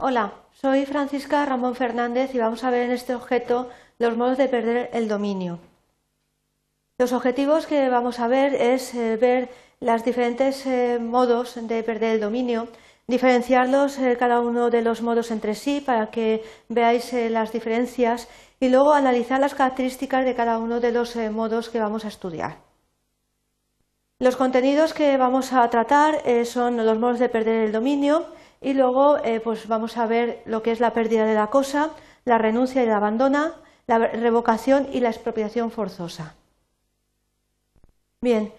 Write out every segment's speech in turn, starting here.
Hola, soy Francisca Ramón Fernández y vamos a ver en este objeto los modos de perder el dominio. Los objetivos que vamos a ver es eh, ver los diferentes eh, modos de perder el dominio, diferenciarlos eh, cada uno de los modos entre sí para que veáis las diferencias y luego analizar las características de cada uno de los modos que vamos a estudiar. Los contenidos que vamos a tratar son los modos de perder el dominio y luego pues vamos a ver lo que es la pérdida de la cosa, la renuncia y el abandono, la revocación y la expropiación forzosa. Bien,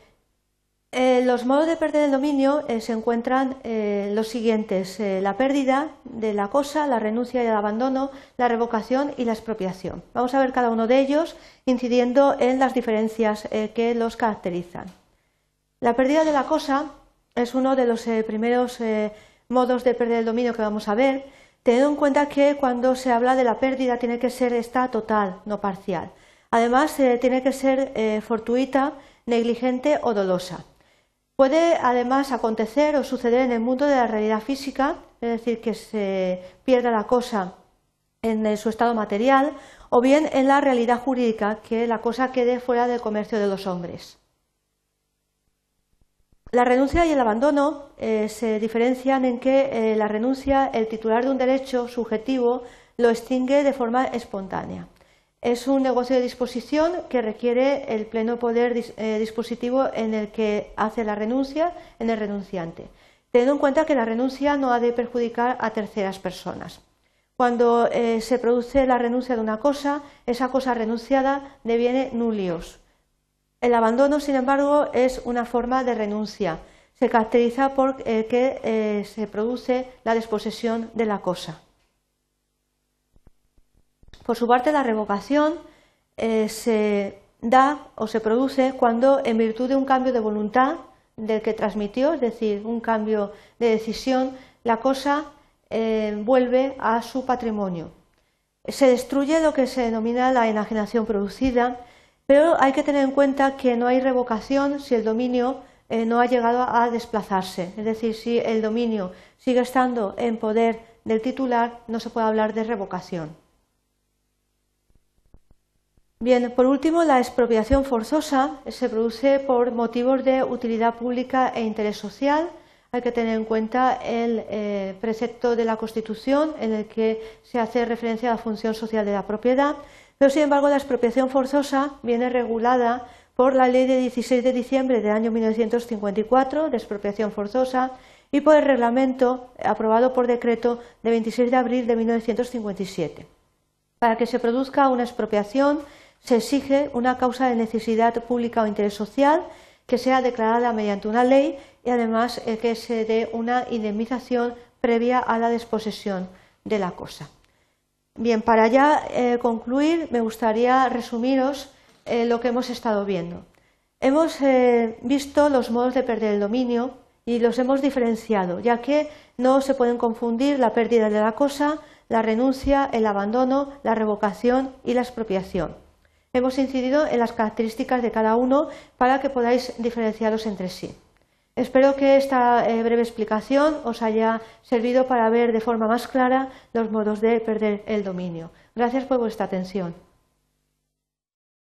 eh, los modos de perder el dominio eh, se encuentran eh, los siguientes, la pérdida de la cosa, la renuncia y el abandono, la revocación y la expropiación. Vamos a ver cada uno de ellos incidiendo en las diferencias que los caracterizan. La pérdida de la cosa es uno de los primeros modos de perder el dominio que vamos a ver, teniendo en cuenta que cuando se habla de la pérdida tiene que ser esta total, no parcial. Además, tiene que ser fortuita negligente o dolosa. Puede además acontecer o suceder en el mundo de la realidad física, es decir, que se pierda la cosa en su estado material, o bien en la realidad jurídica, que la cosa quede fuera del comercio de los hombres. La renuncia y el abandono eh, se diferencian en que eh, la renuncia, el titular de un derecho subjetivo, lo extingue de forma espontánea. Es un negocio de disposición que requiere el pleno poder eh, dispositivo en el que hace la renuncia en el renunciante, teniendo en cuenta que la renuncia no ha de perjudicar a terceras personas. Cuando se produce la renuncia de una cosa, esa cosa renunciada deviene nulios. El abandono, sin embargo, es una forma de renuncia. Se caracteriza por eh, que se produce la desposesión de la cosa. Por su parte, la revocación eh, se da o se produce cuando, en virtud de un cambio de voluntad del que transmitió, es decir, un cambio de decisión, la cosa eh, vuelve a su patrimonio. Se destruye lo que se denomina la enajenación producida, pero hay que tener en cuenta que no hay revocación si el dominio eh, no ha llegado a desplazarse. Es decir, si el dominio sigue estando en poder del titular, no se puede hablar de revocación. Bien, por último, la expropiación forzosa se produce por motivos de utilidad pública e interés social. Hay que tener en cuenta el eh, precepto de la Constitución en el que se hace referencia a la función social de la propiedad, pero sin embargo la expropiación forzosa viene regulada por la Ley de 16 de diciembre del año 1954 de expropiación forzosa y por el reglamento aprobado por decreto de 26 de abril de 1957. Para que se produzca una expropiación se exige una causa de necesidad pública o interés social que sea declarada mediante una ley y además eh, que se dé una indemnización previa a la desposesión de la cosa. Bien, para ya eh, concluir, me gustaría resumiros eh, lo que hemos estado viendo. Hemos visto los modos de perder el dominio y los hemos diferenciado, ya que no se pueden confundir la pérdida de la cosa, la renuncia, el abandono, la revocación y la expropiación. Hemos incidido en las características de cada uno para que podáis diferenciarlos entre sí. Espero que esta eh, breve explicación os haya servido para ver de forma más clara los modos de perder el dominio. Gracias por vuestra atención.